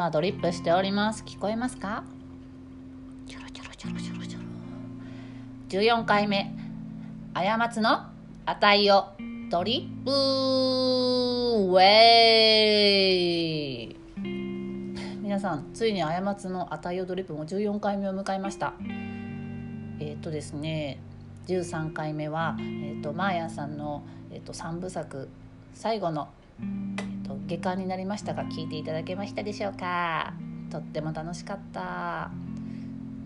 今ドリップしております。聞こえますか？ちょろちょろちょろちょろちょろ14回目。過ちの値をドリップ。ウェイ。皆さんついに過ちの値をドリップ。も14回目を迎えました。えっ、ー、とですね。13回目は、えーと、マーヤさんの、えーと、3部作。最後の、下巻になりましたが聞いていただけましたでしょうかとっても楽しかった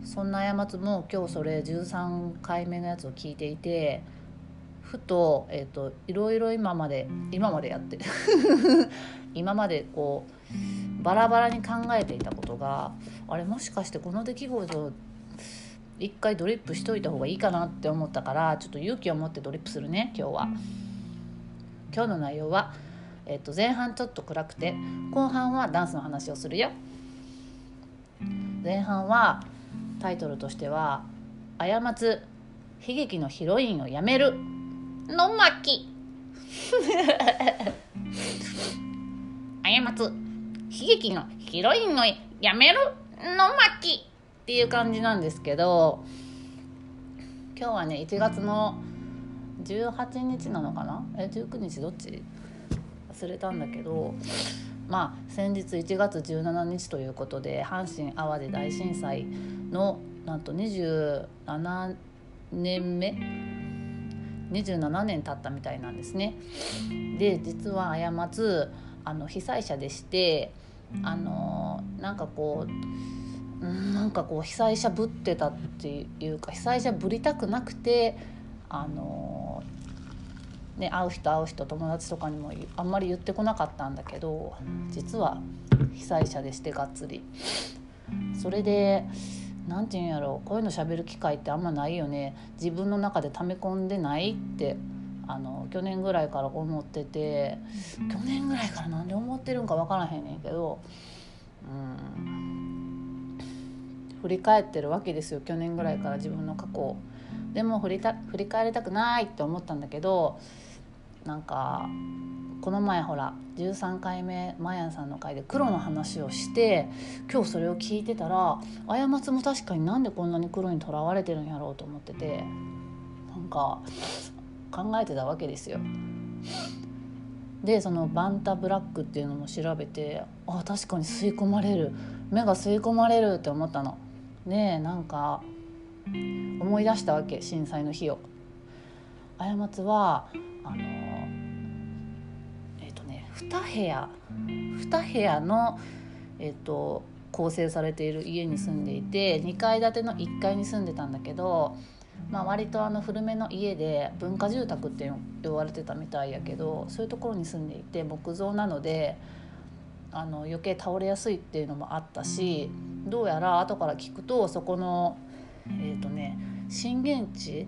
そんな過ちも今日それ13回目のやつを聞いていてふと,、えー、といろいろ今まで今までやって今までこうバラバラに考えていたことがあれもしかしてこの出来事を一回ドリップしといた方がいいかなって思ったからちょっと勇気を持ってドリップするね今日は今日の内容は、えー、と前半ちょっと暗くて後半はダンスの話をするよ。前半はタイトルとしては「過つ悲劇のヒロインをやめる」の巻。過つ悲劇のヒロインをやめるの巻。っていう感じなんですけど今日はね1月の18日なのかな？え19日どっち？忘れたんだけどまあ先日1月17日ということで阪神・淡路大震災のなんと27年目？27年経ったみたいなんですね。で実は過つあの被災者でしてあのなんかこうなんかこう被災者ぶってたっていうか被災者ぶりたくなくてあのね会う人会う人友達とかにもあんまり言ってこなかったんだけど実は被災者でしてがっつり。それで何て言うんやろうこういうのしゃべる機会ってあんまないよね自分の中で溜め込んでないってあの去年ぐらいから思ってて去年ぐらいからなんで思ってるんか分からへんねんけどうん振り返ってるわけですよ去年ぐらいから自分の過去を。でも振りた振り返りたくないって思ったんだけどなんかこの前ほら13回目マヤンさんの回で黒の話をして今日それを聞いてたら過ちも確かになんでこんなに黒にとらわれてるんやろうと思っててなんか考えてたわけですよ。でそのバンタブラックっていうのも調べてあ確かに吸い込まれる目が吸い込まれるって思ったの。でなんか思い出したわけ震災の日を。過ちはあのえっ、ー、とね2部屋2部屋の、えーと、構成されている家に住んでいて2階建ての1階に住んでたんだけど、まあ、割とあの古めの家で文化住宅って言われてたみたいやけどそういうところに住んでいて木造なので。あの余計倒れやすいっていうのもあったしどうやら後から聞くとそこのえっ、ー、とね震源地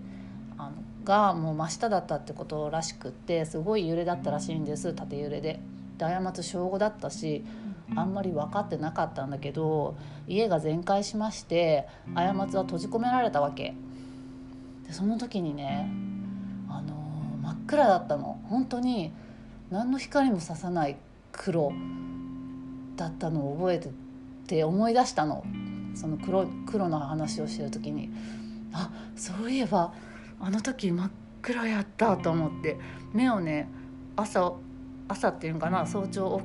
あのがもう真下だったってことらしくってすごい揺れだったらしいんです縦揺れで。で過ち小5だったしあんまり分かってなかったんだけど家が全壊しまして過ちは閉じ込められたわけ。でその時にねあのー、真っ暗だったの。本当に何の光もささない黒だったのを覚えてて思い出したの。その黒黒の話をしてる時にあそういえばあの時真っ暗やったと思って目をね朝朝っていうんかな早朝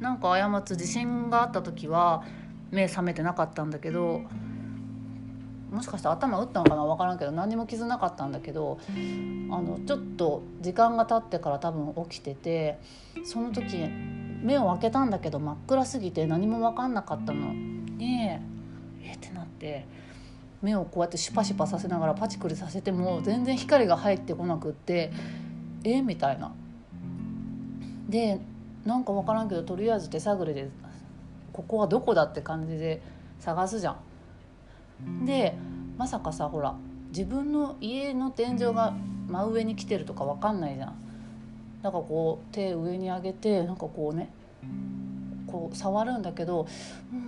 なんか過つ地震があった時は目覚めてなかったんだけどもしかして頭打ったのかな分からんけど何も傷なかったんだけどあのちょっと時間が経ってから多分起きててその時目を開けたんだけど真っ暗すぎて何も分かんなかったの。でえって目をこうやってシュパシュパさせながらパチクリさせても全然光が入ってこなくってえみたいな。でなんか分からんけどとりあえず手探りでここはどこだって感じで探すじゃん。でまさかさほら自分の家の天井が真上に来てるとか分かんないじゃん。なんかこう手上に上げてなんかこうねこう触るんだけど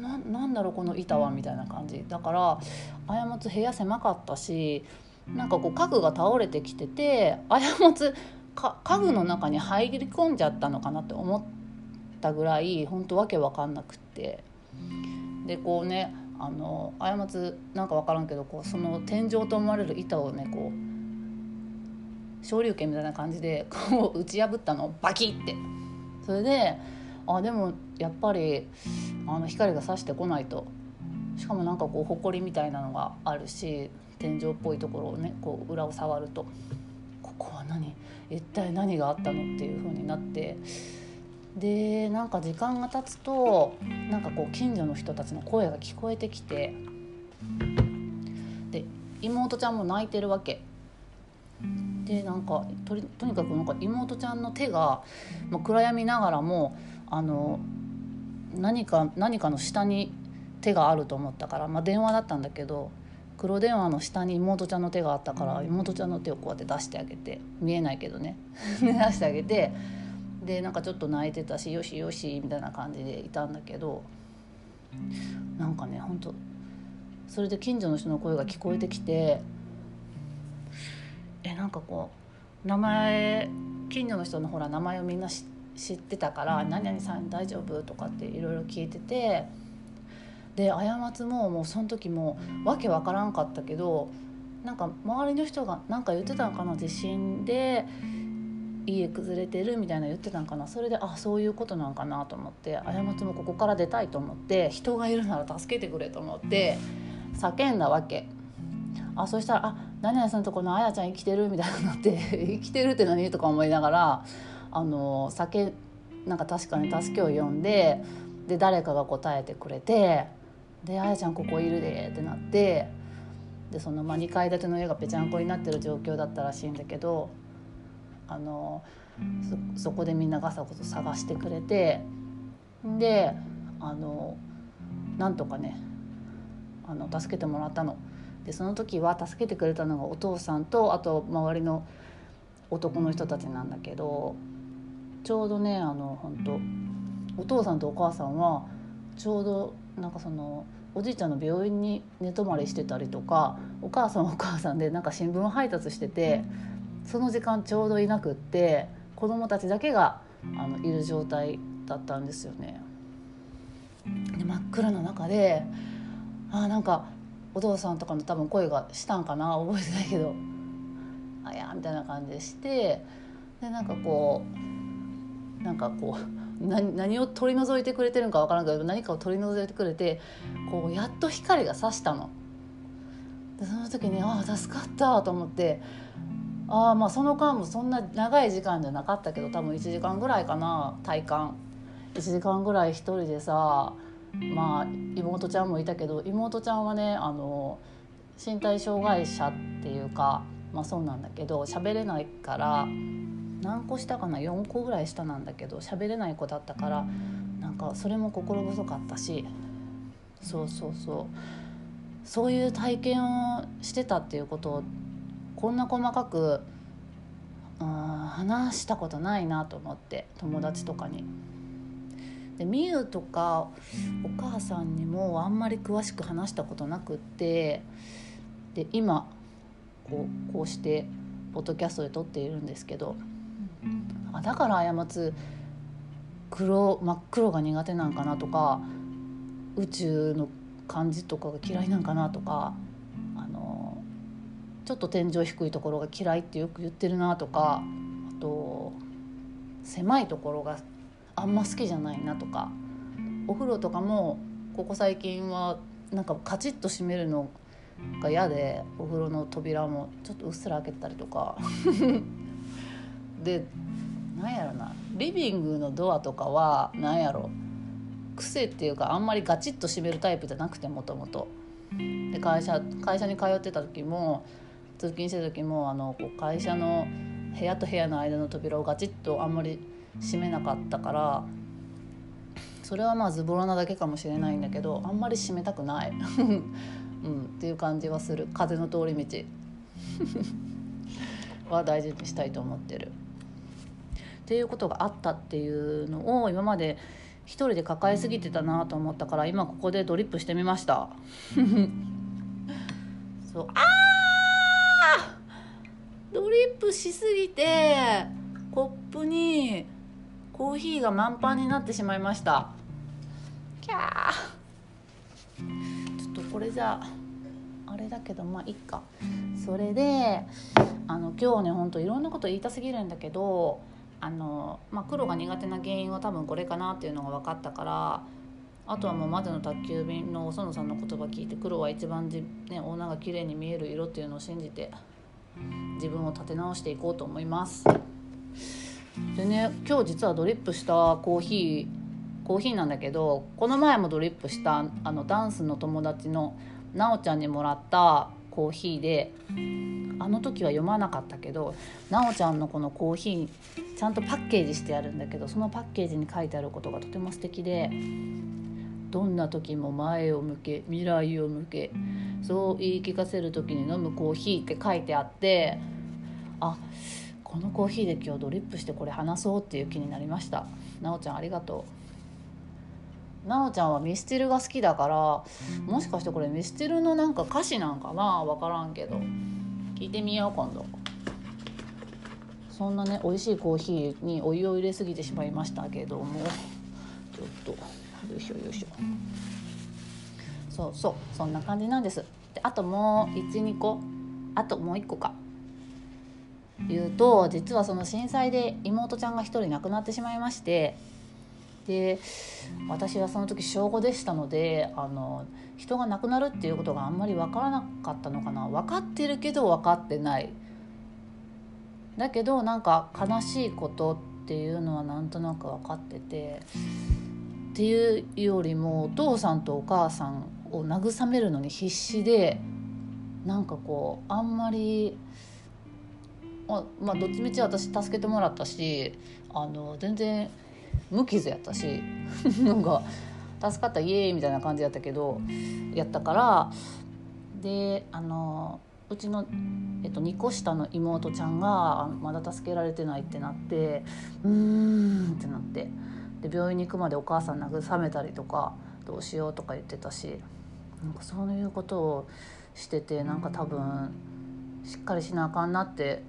ななんだろうこの板はみたいな感じ。だから過つ部屋狭かったしなんかこう家具が倒れてきてて過つか家具の中に入り込んじゃったのかなって思っったぐらい本当わけわかんなくって。でこうねあの過つなんか分からんけどこうその天井と思われる板をねこう昇竜拳みたいな感じでこう打ち破ったのバキって。それであでもやっぱりあの光が差してこないと。しかもなんかこう埃みたいなのがあるし天井っぽいところをねこう裏を触ると。ここは何？一体何があったのっていう風になって。でなんか時間が経つとなんかこう近所の人たちの声が聞こえてきて。で妹ちゃんも泣いてるわけ。でなんかととにかくなんか妹ちゃんの手が、まあ、暗闇ながらもあの何か何かの下に手があると思ったから、まあ、電話だったんだけど黒電話の下に妹ちゃんの手があったから妹ちゃんの手をこうやって出してあげて見えないけどね。出してあげてでなんかちょっと泣いてたしよしよしみたいな感じでいたんだけどなんかねほんとそれで近所の人の声が聞こえてきてえなんかこう名前近所の人のほら名前をみんな知ってたから「何々さん大丈夫?」とかっていろいろ聞いててで過つももうその時もわけわからんかったけどなんか周りの人が何か言ってたのかな地震で家崩れてるみたいな言ってたんかなそれであそういうことなんかなと思って過ちもここから出たいと思って人がいるなら助けてくれと思って叫んだわけあそしたら「あ何々さんとこのあやちゃん生きてる?」みたいになって「生きてるって何?」とか思いながらあの叫なんか確かに助けを呼んでで誰かが答えてくれて「であやちゃんここいるで」ってなってでその、まあ、2階建ての家がぺちゃんこになってる状況だったらしいんだけどあのそこでみんなガサゴソ探してくれてであのなんとかねあの助けてもらったの。でその時は助けてくれたのがお父さんとあと周りの男の人たちなんだけどちょうどねあの本当お父さんとお母さんはちょうどなんかそのおじいちゃんの病院に寝泊まりしてたりとかお母さんはお母さんでなんか新聞配達しててその時間ちょうどいなくって子供たちだけがあのいる状態だったんですよね。で真っ暗な中であなんかお父さんとかの多分声がしたんかな覚えてないけど「あや」みたいな感じでしてでなんかこうなんかこう何何を取り除いてくれてるんか分からんけど何かを取り除いてくれてこうやっと光がさしたの。でその時にああ助かったと思ってああまあその間もそんな長い時間じゃなかったけど多分1時間ぐらいかな体感1時間ぐらい一人でさまあ妹ちゃんもいたけど妹ちゃんはねあの身体障害者っていうかまあそうなんだけど喋れないから何個下かな？4個ぐらい下なんだけど喋れない子だったからなんかそれも心細かったしそうそうそう。そういう体験をしてたっていうことをこんな細かくうん話したことないなと思って友達とかに。でみゆとかお母さんにもあんまり詳しく話したことなくってで今こうこうしてポッドキャストで撮っているんですけどあだから過つ黒真っ黒が苦手なんかなとか宇宙の感じとかが嫌いなんかなとかちょっと天井低いところが嫌いってよく言ってるなとかあと狭いところがあんま好きじゃないなとかお風呂とかもここ最近はなんかカチッと閉めるのが嫌でお風呂の扉もちょっとうっすら開けたりとか でなんやろな。リビングのドアとかはなんやろ。癖っていうかあんまりガチッと閉めるタイプじゃなくてもともと。で会社会社に通ってた時も通勤してる時もあのこう会社の部屋と部屋の間の扉をガチッとあんまり閉めなかったからそれはまあズボラなだけかもしれないんだけどあんまり閉めたくない、うん、っていう感じはする。風の通り道。は大事にしたいと思ってる。っていうことがあったっていうのを今まで一人で抱えすぎてたなと思ったから今ここでドリップしてみました。そう。あドリップしすぎてコップにコーヒーが満帆になってしまいました。キャー。ちょっとこれじゃあれだけどまあいっか。それであの今日ねほんといろんなこと言いたすぎるんだけどあの、まあ、黒が苦手な原因は多分これかなっていうのが分かったからあとはもうまでの宅急便の園さんの言葉聞いて黒は一番じ、ね、女が綺麗に見える色っていうのを信じて自分を立て直していこうと思います。でね今日実はドリップしたコーヒーコーヒーなんだけどこの前もドリップしたあのダンスの友達のなおちゃんにもらったコーヒーであの時は読まなかったけどなおちゃんのこのコーヒーちゃんとパッケージしてあるんだけどそのパッケージに書いてあることがとても素敵でどんな時も前を向け未来を向けそう言い聞かせる時に飲むコーヒーって書いてあってあこのコーヒーで今日ドリップしてこれ話そうっていう気になりました。なおちゃんありがとう。なおちゃんはミスチルが好きだからもしかしてこれミスチルのなんか歌詞なんかな？分からんけど。聞いてみよう今度。そんなね美味しいコーヒーにお湯を入れすぎてしまいましたけども。ちょっと。よいしょよいしょ。そうそう。そんな感じなんです。であともう12個あともう1個か。言うと実はその震災で妹ちゃんが1人亡くなってしまいましてで私はその時小5でしたのであの人が亡くなるっていうことがあんまり分からなかったのかな。分かってるけど分かってない。だけどなんか悲しいことっていうのはなんとなく分かっててっていうよりもお父さんとお母さんを慰めるのに必死でなんかこうあんまりまあどっちみち私助けてもらったしあの全然無傷やったし なんか助かったイエーイみたいな感じやったけどやったからであのうちの、えっと、2個下の妹ちゃんがまだ助けられてないってなってうーんってなってで病院に行くまでお母さん慰めたりとかどうしようとか言ってたしなんかそういうことをしててなんか多分しっかりしなあかんなって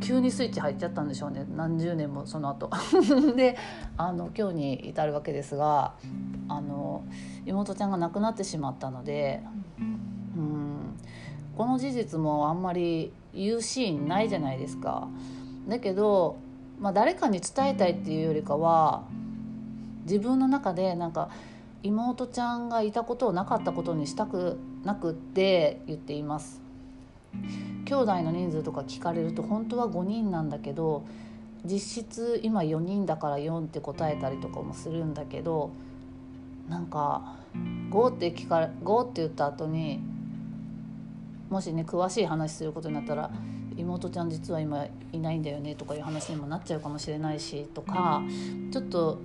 急にスイッチ入っちゃったんでしょうね何十年もその後 であの今日に至るわけですがあの妹ちゃんが亡くなってしまったのでうんこの事実もあんまり言うシーンないじゃないですか。だけど、まあ、誰かに伝えたいっていうよりかは自分の中でなんか妹ちゃんがいたことをなかったことにしたくなくって言っています。兄弟の人数とか聞かれると本当は5人なんだけど実質今4人だから4って答えたりとかもするんだけどなんか5って聞かれ5って言った後にもしね詳しい話することになったら妹ちゃん実は今いないんだよねとかいう話にもなっちゃうかもしれないしとかちょっと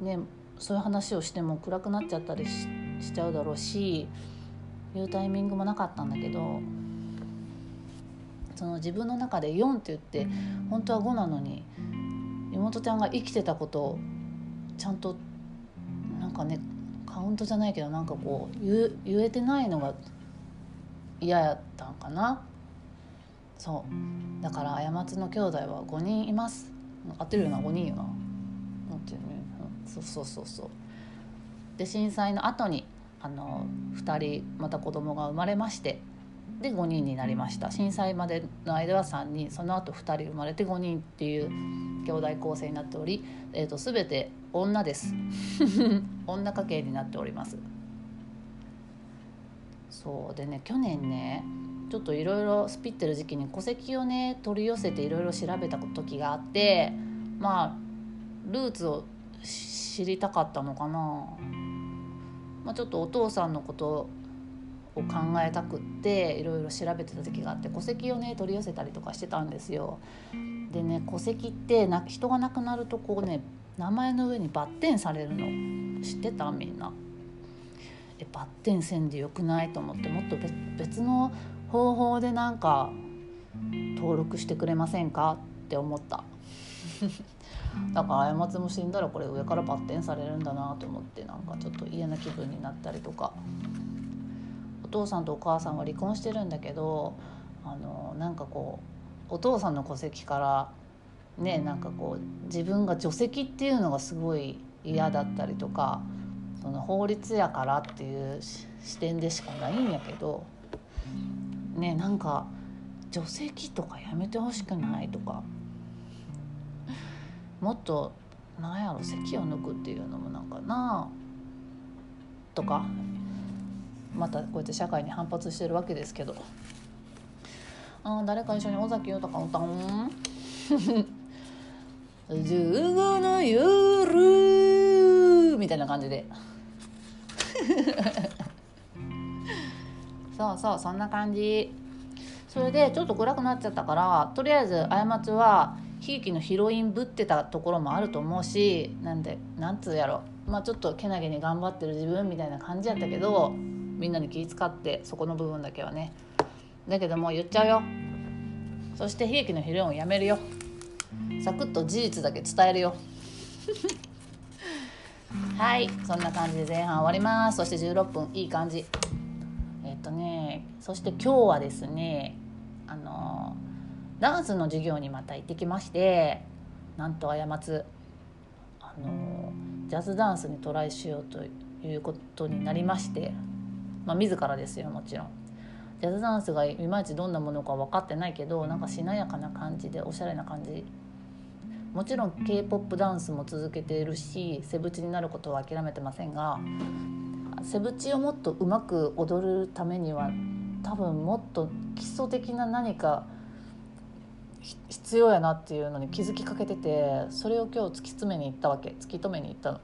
ねそういう話をしても暗くなっちゃったりしちゃうだろうし言うタイミングもなかったんだけどその自分の中で4って言って本当は5なのに妹ちゃんが生きてたことをちゃんとなんかねカウントじゃないけどなんかこう言言えてないのが嫌やったんかな。そう。だから過ちの兄弟は5人います。合ってるよな5人よな。んていうね、うん、そうそうそうそう。で震災の後にあの2人また子供が生まれましてで5人になりました。震災までの間は3人。その後2人生まれて5人っていう兄弟構成になっており、えーと、全て女です。女家系になっております。そうでね去年ねちょっといろいろスピってる時期に戸籍をね取り寄せていろいろ調べた時があってまあルーツを知りたかったのかな、まあ、ちょっとお父さんのことを考えたくっていろいろ調べてた時があって戸籍をね取り寄せたりとかしてたんですよ。でね戸籍ってな人が亡くなるとこうね名前の上にバッテンされるの。知ってた？みんな。えバッテンせんでよくない？と思ってもっと別の方法でなんか登録してくれませんか？って思った。だから過ちも死んだらこれ上からバッテンされるんだなと思ってなんかちょっと嫌な気分になったりとか。お父さんとお母さんは離婚してるんだけどあのなんかこうお父さんの戸籍からねなんかこう自分が除籍っていうのがすごい嫌だったりとかその法律やからっていう視点でしかないんやけどねなんか除籍とかやめてほしくないとかもっとなんやろ席を抜くっていうのもなんかなとかまたこうやって社会に反発してるわけですけど。あ誰か一緒に尾崎豊歌うん？15の夜みたいな感じで。そうそうそんな感じ。それでちょっと暗くなっちゃったからとりあえず過ちはひいきのヒロインぶってたところもあると思うしなんでなんつうやろ。まあちょっとけなげに頑張ってる自分みたいな感じやったけどみんなに気遣ってそこの部分だけはね。だけどもう言っちゃうよ。そして悲劇のヒロインをやめるよ。サクッと事実だけ伝えるよ。はい。そんな感じで前半終わります。そして16分いい感じ。えっとねそして今日はですねあのダンスの授業にまた行ってきましてなんと過つあのジャズダンスにトライしようということになりましてまあ自らですよもちろん。ジャズダンスがいまいちどんなものか分かってないけどなんかしなやかな感じでおしゃれな感じ。もちろん k p o p ダンスも続けているしセブチになることは諦めてませんがセブチをもっとうまく踊るためには多分もっと基礎的な何か必要やなっていうのに気づきかけててそれを今日突き詰めに行ったわけ。突き止めに行ったの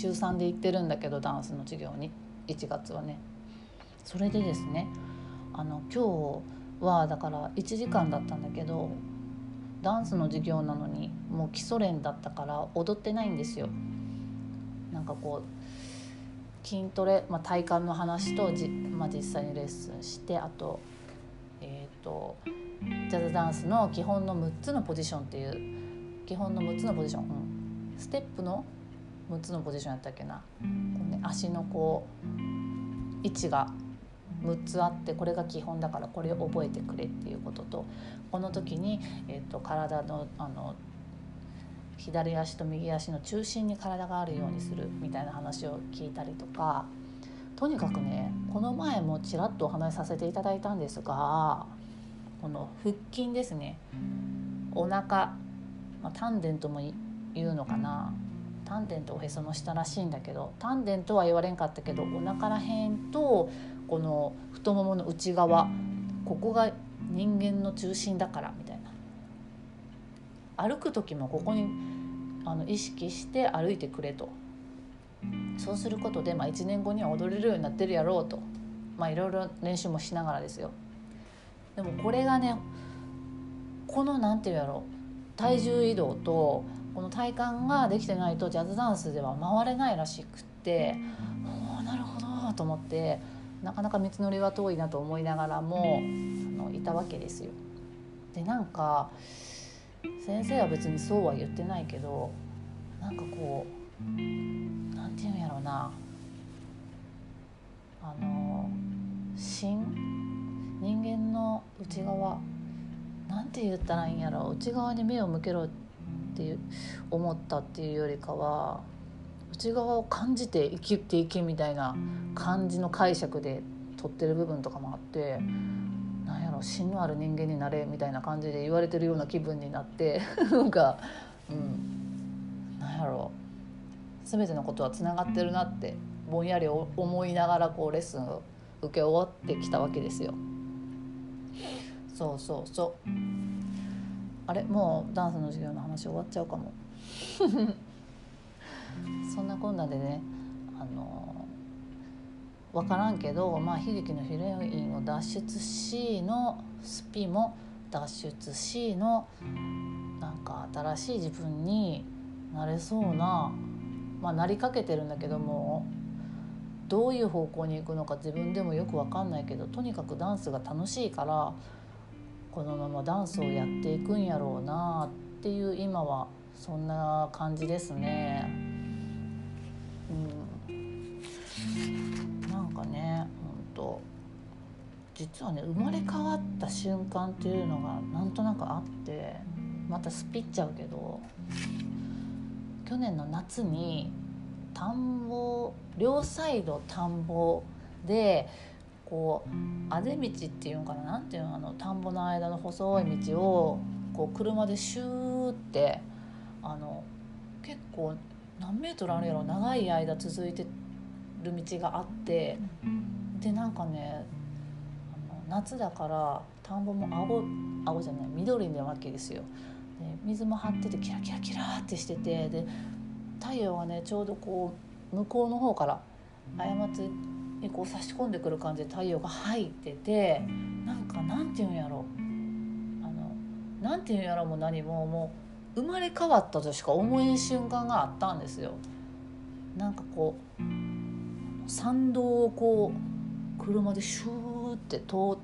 週3で行ってるんだけどダンスの授業に1月はねそれでですねあの今日はだから1時間だったんだけどダンスの授業なのにもう基礎練だったから踊ってないんですよ。なんかこう筋トレ、まあ、体幹の話とじ、まあ、実際にレッスンしてあと,、えーと、ジャズダンスの基本の6つのポジションっていう基本の6つのポジション、うん、ステップの6つのポジションやったっけな。こう、ね、足のこう位置が6つあってこれが基本だからこれを覚えてくれっていうこととこの時に、えーと、体のあの左足と右足の中心に体があるようにするみたいな話を聞いたりとかとにかくねこの前もちらっとお話しさせていただいたんですがこの腹筋ですね。お腹、まあ、丹田とも言うのかな。丹田とおへその下らしいんだけど丹田とは言われんかったけどお腹らへんとこの太ももの内側ここが人間の中心だからみたいな。歩く時もここにあの意識して歩いてくれと。そうすることで、まあ、1年後には踊れるようになってるやろうと。まあいろいろ練習もしながらですよ。でもこれがねこの何て言うやろ体重移動とこの体幹ができてないとジャズダンスでは回れないらしくっておなるほどと思ってなかなか道のりは遠いなと思いながらもあのいたわけですよ。でなんか先生は別にそうは言ってないけどなんかこう何て言うんやろうな。あの心人間の内側？なんて言ったらいいんやろ内側に目を向けろっていう思ったっていうよりかは内側を感じて生きていけみたいな感じの解釈で撮ってる部分とかもあってなんやろ芯のある人間になれみたいな感じで言われてるような気分になって なんかうん。なんやろ。全てのことはつながってるなってぼんやり思いながらこうレッスンを受け終わってきたわけですよ。そうそうそう。あれもうダンスの授業の話終わっちゃうかも。そんなこんなでねあの分からんけど、まあ、悲劇のヒロインを脱出しのスピも脱出しのなんか新しい自分になれそうな、まあ、なりかけてるんだけどもどういう方向に行くのか自分でもよく分かんないけどとにかくダンスが楽しいからこのままダンスをやっていくんやろうなっていう今はそんな感じですね。うん、なんかねほんと実はね生まれ変わった瞬間っていうのがなんとなくあってまたスピっちゃうけど去年の夏に田んぼ両サイド田んぼでこうあぜ道っていうのかななんていうのあの田んぼの間の細い道をこう車でシューってあの結構何メートルあるやろ長い間続いてる道があってでなんかね夏だから田んぼも青青じゃない緑なわけですよ。で水も張っててキラキラキラってしててで太陽がねちょうどこう向こうの方から過ちにこう差し込んでくる感じで太陽が入っててなんかなんていうんやろあのなんていうんやろも何ももう生まれ変わったとしか思えん瞬間があったんですよ。なんかこう参道をこう車でシューって通っ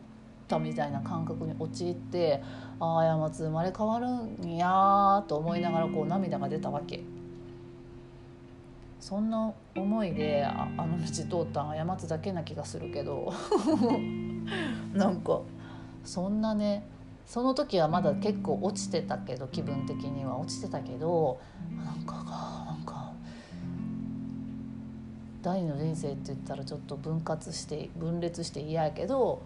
たみたいな感覚に陥ってああ過ち生まれ変わるんやと思いながらこう涙が出たわけ。そんな思いでああの道通ったんは過ちだけな気がするけど。なんかそんなねその時はまだ結構落ちてたけど気分的には。落ちてたけどなんかなんか第二の人生って言ったらちょっと分割して分裂して嫌やけど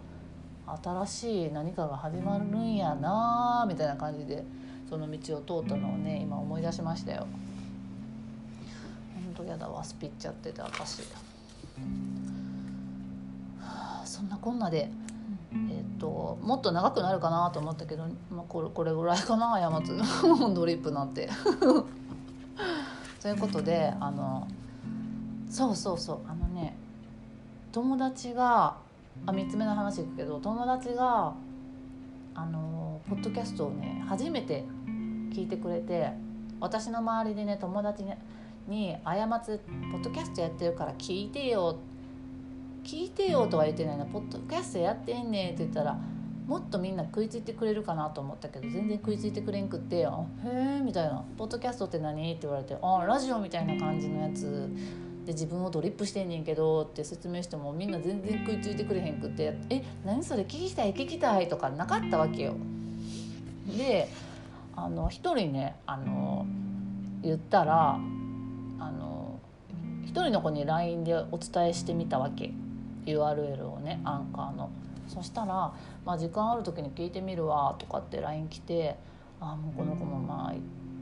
新しい何かが始まるんやなみたいな感じでその道を通ったのをね今思い出しましたよ。当やだわスピっちゃってて私、はあ、そんなこんなで、えーと、もっと長くなるかなと思ったけど、まあ、これこれぐらいかな過つ ドリップなんて。ということであのそうそうそうあのね友達があ3つ目の話いくけど友達があのポッドキャストをね初めて聞いてくれて私の周りでね友達ねに「過つポッドキャストやってるから聞いてよ」聞いてよとは言ってないな「ポッドキャストやってんねん」って言ったらもっとみんな食いついてくれるかなと思ったけど全然食いついてくれんくって「あへえ」みたいな「ポッドキャストって何?」って言われて「あラジオみたいな感じのやつで自分をドリップしてんねんけど」って説明してもみんな全然食いついてくれへんくって「え何それ？聞きたい？聞きたい」とかなかったわけよ。であの一人ねあの言ったら一人の子に LINE でお伝えしてみたわけ。URL をねアンカーの。そしたら、まあ、時間ある時に聞いてみるわとかって LINE 来てあもうこの子もまあ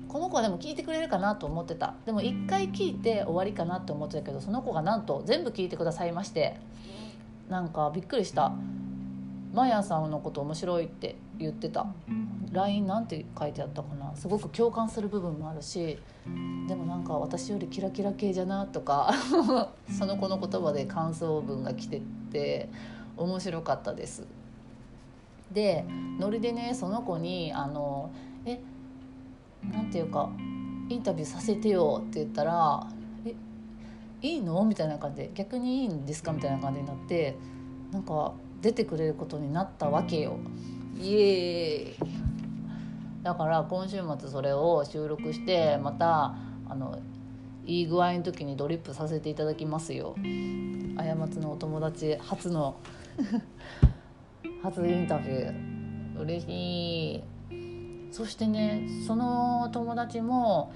この子はでも聞いてくれるかなと思ってた。でも一回聞いて終わりかなって思ってたけどその子がなんと全部聞いてくださいまして。なんかびっくりした。マヤさんのこと面白いって言ってた LINE なんて書いてあったかなすごく共感する部分もあるしでもなんか私よりキラキラ系じゃなとか その子の言葉で感想文が来てて面白かったです。でノリでねその子にあの「えなんていうかインタビューさせてよ」って言ったら「えいいの?」みたいな感じで「逆にいいんですか?」みたいな感じになってなんか出てくれることになったわけよ。イエーイ。だから今週末それを収録してまたあのいい具合の時にドリップさせていただきますよ。過ちのお友達初の 初インタビュー。嬉しい。そしてねその友達も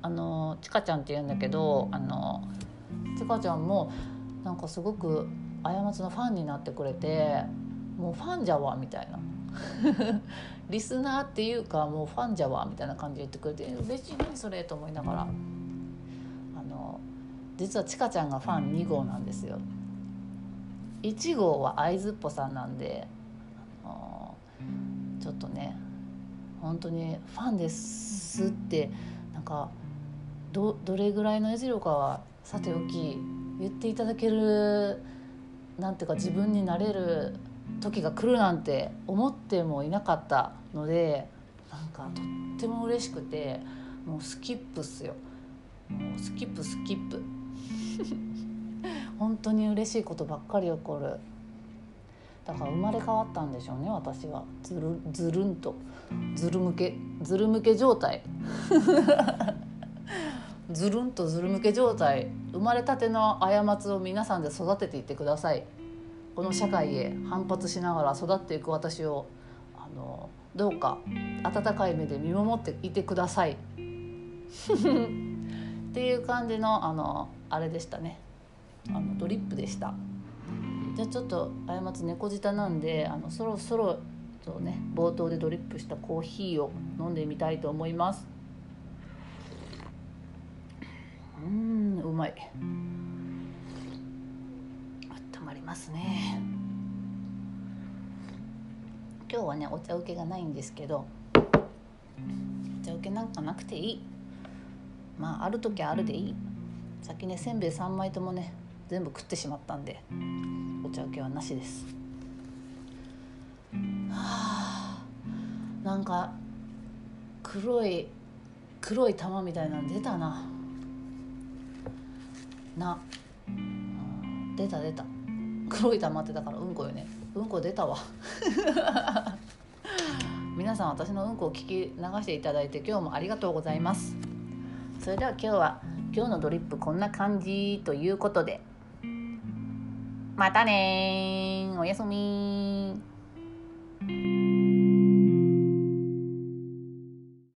あのちかちゃんって言うんだけどあのちかちゃんもなんかすごく過ちのファンになってくれてもうファンじゃわみたいな リスナーっていうかもうファンじゃわみたいな感じで言ってくれて嬉しい何それと思いながらあの実はちかちゃんがファン2号なんですよ。1号は会津っぽさんなんでちょっとね本当にファンですってなんかどどれぐらいの熱量かはさておき言っていただけるなんていうか自分になれる時が来るなんて思ってもいなかったのでなんかとっても嬉しくてもうスキップっすよ。もうスキップスキップ。本当に嬉しいことばっかり起こる。だから生まれ変わったんでしょうね私は。ずるずるんと。ずるむけ。ずるむけ状態。ずるんとずるむけ状態。生まれたての過ちを皆さんで育てていってください。この社会へ反発しながら育っていく私をあのどうか温かい目で見守っていてください。っていう感じのあのあれでしたね。あのドリップでした。じゃあちょっと過ち猫舌なんであのそろそろとね冒頭でドリップしたコーヒーを飲んでみたいと思います。うんうまい。温まりますね。今日はねお茶受けがないんですけどお茶受けなんかなくていい。まあある時あるでいい。先ねせんべい3枚ともね全部食ってしまったんでお茶受けはなしです。はあなんか黒い黒い玉みたいなの出たな。な、出た出た。黒い玉ってだからうんこよね。うんこ出たわ。皆さん私のうんこを聞き流していただいて今日もありがとうございます。それでは今日は今日のドリップこんな感じということで。またねおやすみ